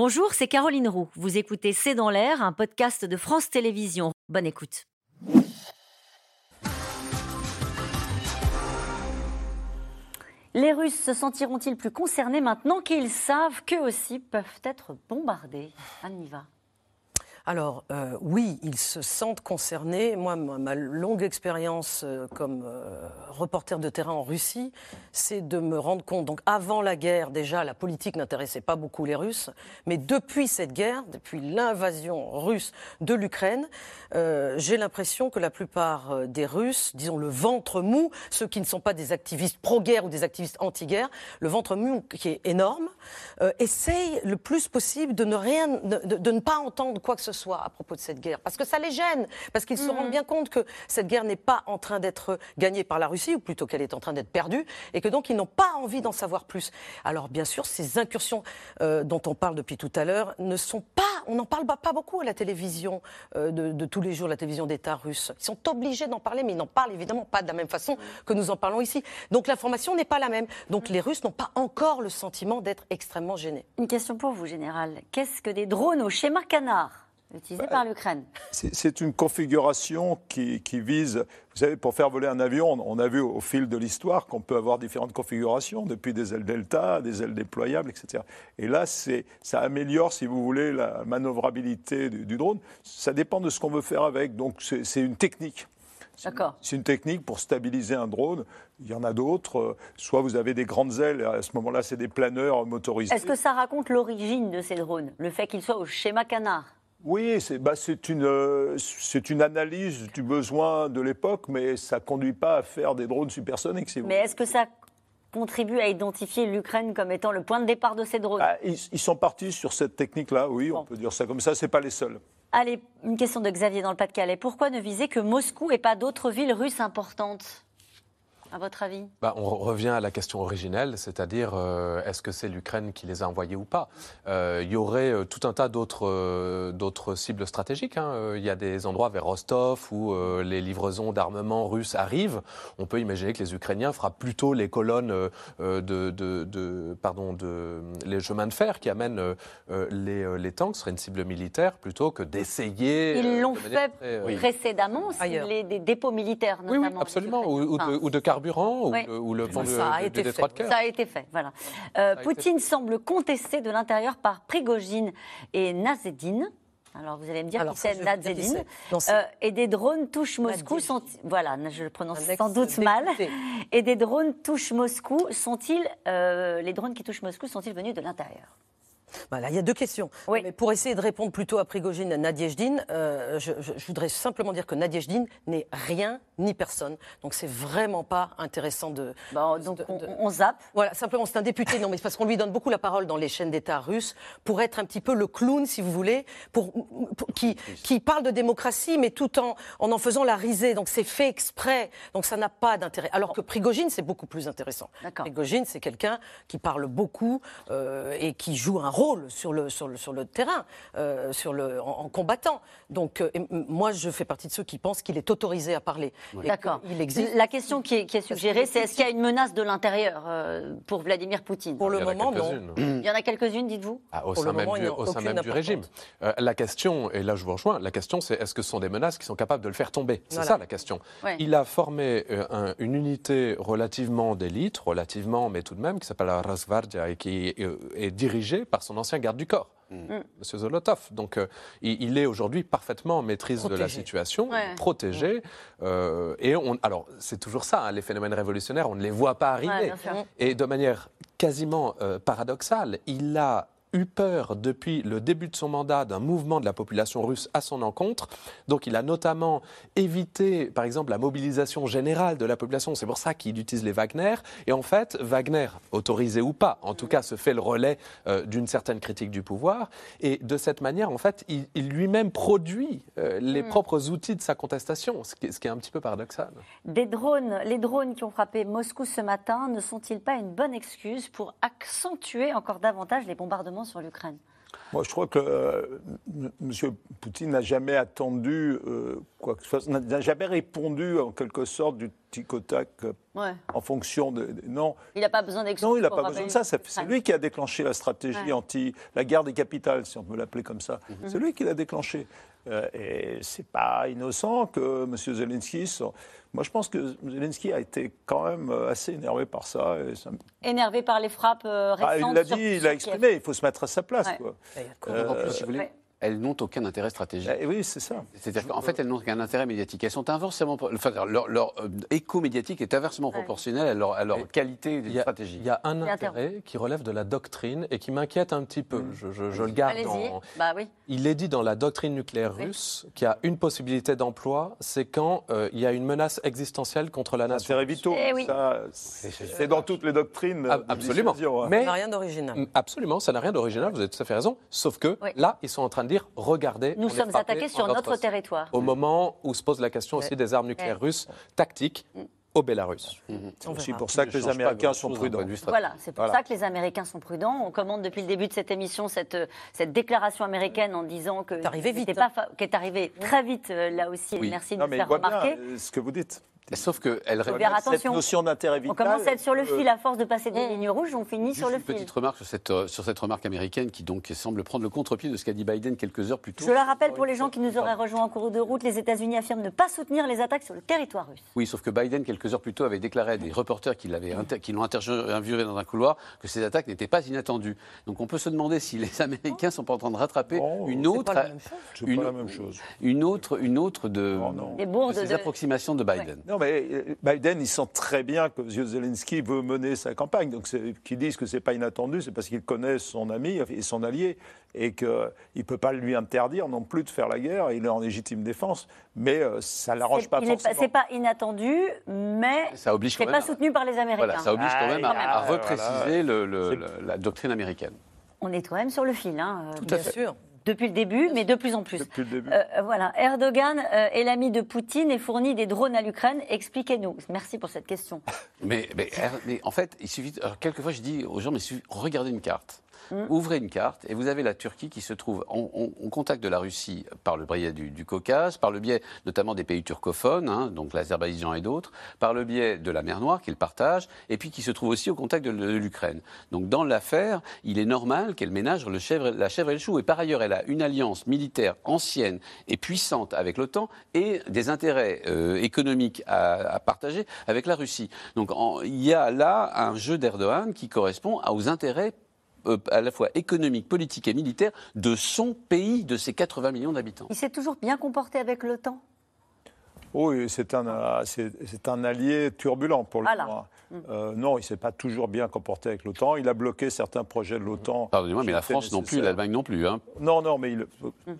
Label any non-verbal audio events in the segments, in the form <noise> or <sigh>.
Bonjour, c'est Caroline Roux. Vous écoutez C'est dans l'air, un podcast de France Télévisions. Bonne écoute. Les Russes se sentiront-ils plus concernés maintenant qu'ils savent qu'eux aussi peuvent être bombardés? Anne y va. Alors euh, oui, ils se sentent concernés. Moi, ma, longue expérience euh, comme euh, reporter de terrain en Russie, c'est de me rendre compte. Donc avant la guerre, déjà, la politique n'intéressait pas beaucoup les Russes, mais depuis cette guerre, depuis l'invasion russe de l'Ukraine, j'ai l'impression que la plupart des Russes, disons le ventre mou, ceux qui ne sont pas des activistes pro-guerre ou des activistes anti-guerre, le ventre mou qui est énorme, essayent le plus possible de ne rien, de, de ne pas entendre quoi que ce soit soit à propos de cette guerre, parce que ça les gêne, parce qu'ils se rendent mhm. bien compte que cette guerre n'est pas en train d'être gagnée par la Russie, ou plutôt qu'elle est en train d'être perdue, et que donc ils n'ont pas envie d'en savoir plus. Alors bien sûr, ces incursions euh, dont on parle depuis tout à l'heure ne sont pas, on n'en parle pas beaucoup à la télévision euh, de, tous les jours, la télévision d'État russe. Ils sont obligés d'en parler, mais ils n'en parlent évidemment pas de la même façon que nous en parlons ici. Donc l'information n'est pas la même. Donc les Russes n'ont pas encore le sentiment d'être extrêmement gênés. Une question pour vous, Général. Qu'est-ce que des drones au schéma canard? Utilisé par l'Ukraine. C'est une configuration qui, vise, vous savez, pour faire voler un avion, on a vu au fil de l'histoire qu'on peut avoir différentes configurations, depuis des ailes delta, des ailes déployables, etc. Et là, ça améliore, si vous voulez, la manœuvrabilité du, drone. Ça dépend de ce qu'on veut faire avec, donc c'est une technique. C'est une technique pour stabiliser un drone. Il y en a d'autres. Soit vous avez des grandes ailes, à ce moment-là, c'est des planeurs motorisés. Est-ce que ça raconte l'origine de ces drones? Le fait qu'ils soient au schéma canard? Oui, c'est bah, une, euh, une analyse du besoin de l'époque, mais ça ne conduit pas à faire des drones supersoniques. mais est-ce que ça contribue à identifier l'Ukraine comme étant le point de départ de ces drones? Ah, ils, sont partis sur cette technique-là, oui, on peut dire ça comme ça, ce pas les seuls. Allez, une question de Xavier dans le Pas-de-Calais. Pourquoi ne viser que Moscou et pas d'autres villes russes importantes? À votre avis? Bah, On revient à la question originelle, c'est-à-dire euh, est-ce que c'est l'Ukraine qui les a envoyés ou pas? Euh, Il y aurait euh, tout un tas d'autres d'autres cibles stratégiques. Hein. Il y a des endroits vers Rostov où les livraisons d'armement russes arrivent. On peut imaginer que les Ukrainiens feront plutôt les colonnes de, de, pardon, de, les chemins de fer qui amènent les, les tanks, ce serait une cible militaire plutôt que d'essayer. Ils l'ont fait précédemment, cibler des dépôts militaires notamment. Oui, absolument, ou, de, ou de carburant ou, le, pont ça a été fait. Ça a été fait, voilà. Euh, Poutine semble contesté de l'intérieur par Prigogine et Nazedine. Alors vous allez me dire qui c'est Nazedine. Euh, et des drones touchent Moscou. Sont, voilà, je le prononce sans doute mal. Et des drones touchent Moscou. Sont-ils euh, les drones qui touchent Moscou sont-ils venus de l'intérieur? Voilà, il y a deux questions. Mais pour essayer de répondre plutôt à Prigogine et à Nadiejdine, euh, je, voudrais simplement dire que Nadiejdine n'est rien ni personne. Donc c'est vraiment pas intéressant de. donc on, zappe. Voilà, simplement c'est un député. non, mais parce qu'on lui donne beaucoup la parole dans les chaînes d'État russes pour être un petit peu le clown, si vous voulez, pour, qui, qui parle de démocratie, mais tout en en, en faisant la risée. Donc c'est fait exprès. Donc ça n'a pas d'intérêt. Alors que Prigogine, c'est beaucoup plus intéressant. Prigogine, c'est quelqu'un qui parle beaucoup euh, et qui joue un rôle sur le, sur le, sur le terrain, euh, sur le, en, combattant. Donc, euh, moi, je fais partie de ceux qui pensent qu'il est autorisé à parler. D'accord. Il existe. La question qui est, qui est suggérée, c'est est-ce qu'il y a une menace de l'intérieur euh, pour Vladimir Poutine? Pour le moment, non. Il y en a quelques-unes, dites-vous? Ah, Au sein même, du, au sein même du régime. la question, et là je vous rejoins, la question c'est est-ce que ce sont des menaces qui sont capables de le faire tomber? C'est ça la question. Il a formé une unité relativement d'élite, relativement, mais tout de même, qui s'appelle la Rasvardia et qui est dirigée par son ancien garde du corps. Mm. Mm. Monsieur Zolotov. Donc, euh, il, est aujourd'hui parfaitement en maîtrise de la situation, protégé. Euh, et on, alors, c'est toujours ça, hein, les phénomènes révolutionnaires, on ne les voit pas arriver. et de manière quasiment euh, paradoxale, il a eu peur depuis le début de son mandat d'un mouvement de la population russe à son encontre. Donc il a notamment évité, par exemple, la mobilisation générale de la population. C'est pour ça qu'il utilise les Wagner. Et en fait, Wagner, autorisé ou pas, en tout cas, se fait le relais euh, d'une certaine critique du pouvoir. Et de cette manière, en fait, il, lui-même produit euh, les hmm. propres outils de sa contestation, ce qui, ce qui, est un petit peu paradoxal. Des drones, les drones qui ont frappé Moscou ce matin ne sont-ils pas une bonne excuse pour accentuer encore davantage les bombardements sur l'Ukraine Moi, je crois que euh, M. Poutine n'a jamais attendu euh, quoi que ce soit, n'a jamais répondu en quelque sorte du tic au tac en fonction de, Non. Il n'a pas besoin d'excuses. Non, il n'a pas besoin de ça. C'est lui qui a déclenché la stratégie anti. la guerre des capitales, si on peut l'appeler comme ça. Mhm. C'est lui qui l'a déclenché. Euh, et c'est pas innocent que M. Zelensky. Moi, je pense que Zelensky a été quand même assez énervé par ça. Énervé par les frappes récentes. Ah, il l'a dit, il l'a exprimé. Il faut se mettre à sa place. Quoi. Euh, si vous voulez elles n'ont aucun intérêt stratégique. Eh oui, c'est ça. C'est-à-dire qu'en fait, elles n'ont aucun intérêt médiatique. Elles sont inversement, enfin, leur, leur euh, écho médiatique est inversement proportionnel à leur, à leur qualité stratégique. Il y a un intérêt qui relève de la doctrine et qui m'inquiète un petit peu. Mm. Je, je, le garde. Bah, oui. Il est dit dans la doctrine nucléaire russe qu'il y a une possibilité d'emploi, c'est quand euh, il y a une menace existentielle contre la nation. Intérêt vitaux. Eh c'est dans toutes les doctrines. Ah, absolument. Mais ça n'a rien d'original. Absolument, ça n'a rien d'original. Vous avez tout à fait raison. Sauf que là, ils sont en train de dire regardez. Nous sommes attaqués sur notre territoire. Au moment où se pose la question aussi des armes nucléaires russes tactiques au Bélarus. Mhm. C'est aussi pour ça que les Américains sont prudents. Voilà, c'est pour ça que les Américains sont prudents. On commande depuis le début de cette émission cette, cette déclaration américaine en disant que. Est vite. Pas qui est arrivé très vite euh, là aussi. Merci de nous faire remarquer. Euh, ce que vous dites. Sauf qu'elle cette notion d'intérêt vital. On commence à être sur le euh, fil à force de passer des lignes rouges, on finit sur le fil. Petite remarque sur cette, euh, sur cette remarque américaine qui donc semble prendre le contre-pied de ce qu'a dit Biden quelques heures plus tôt. Je la rappelle pour les gens qui nous auraient rejoints en cours de route, les États-Unis affirment ne pas soutenir les attaques sur le territoire russe. Oui, sauf que Biden quelques heures plus tôt avait déclaré à des reporters qui l'ont interviewé dans un couloir que ces attaques n'étaient pas inattendues. Donc on peut se demander si les Américains sont pas en train de rattraper une autre, une, la même chose. une autre, une autre de, oh, ces approximations de Biden. Non mais euh, Biden, il sent très bien que M. Zelensky veut mener sa campagne. Donc, qu'ils disent que ce n'est pas inattendu, c'est parce qu'il connaît son ami et son allié et qu'il ne peut pas lui interdire non plus de faire la guerre. Il est en légitime défense, mais euh, ça ne l'arrange pas forcément. Ce n'est pas inattendu, mais ce n'est pas soutenu par les Américains. Voilà, ça oblige quand même à, ah, repréciser la doctrine américaine. On est quand même sur le fil. Hein, Tout à fait. sûr depuis le début, mais de plus en plus. Depuis le début. Euh, voilà. Erdogan euh, est l'ami de Poutine et fournit des drones à l'Ukraine. Expliquez-nous. Merci pour cette question. <laughs> Mais, mais, en fait, il suffit. quelquefois, je dis aux gens, mais regardez une carte. Mm. Ouvrez une carte et vous avez la Turquie qui se trouve en, contact de la Russie par le biais du, Caucase, par le biais notamment des pays turcophones, hein, donc l'Azerbaïdjan et d'autres, par le biais de la mer Noire qu'il partage, et puis qui se trouve aussi au contact de, l'Ukraine. Donc dans l'affaire, il est normal qu'elle ménage le chèvre, la chèvre et le chou. Et par ailleurs, elle a une alliance militaire ancienne et puissante avec l'OTAN et des intérêts euh, économiques à, partager avec la Russie. Donc il y a là un jeu d'Erdogan qui correspond aux intérêts à la fois économique, politique et militaire de son pays, de ses 80 millions d'habitants. Il s'est toujours bien comporté avec l'OTAN? Oui, c'est un, c'est, un allié turbulent pour le moment. Euh, non, il ne s'est pas toujours bien comporté avec l'OTAN. Il a bloqué certains projets de l'OTAN. Pardonnez-moi, mais la France non plus, l'Allemagne non plus. Hein. Non, non, mais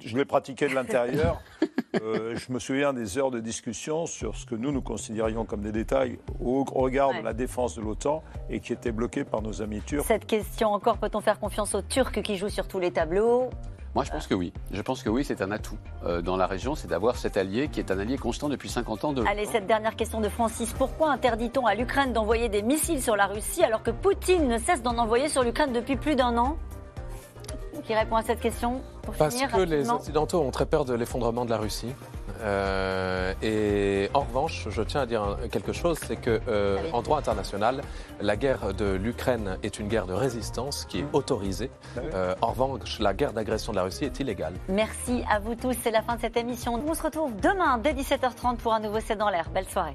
je l'ai pratiqué de l'intérieur. <laughs> Euh, je me souviens des heures de discussion sur ce que nous, nous considérions comme des détails au regard de la défense de l'OTAN et qui étaient bloqués par nos amis turcs. Cette question encore, peut-on faire confiance aux Turcs qui jouent sur tous les tableaux? Moi, je pense que oui. Je pense que oui, c'est un atout euh, dans la région, c'est d'avoir cet allié qui est un allié constant depuis 50 ans. De... Allez, cette dernière question de Francis. Pourquoi interdit-on à l'Ukraine d'envoyer des missiles sur la Russie alors que Poutine ne cesse d'en envoyer sur l'Ukraine depuis plus d'un an? Qui répond à cette question Parce que les Occidentaux ont très peur de l'effondrement de la Russie. Euh, et en revanche, je tiens à dire quelque chose, c'est que euh, en droit international, la guerre de l'Ukraine est une guerre de résistance qui est mmh. autorisée. Bah euh, en revanche, la guerre d'agression de la Russie est illégale. Merci à vous tous. C'est la fin de cette émission. On se retrouve demain dès 17h30 pour un nouveau C'est dans l'air. Belle soirée.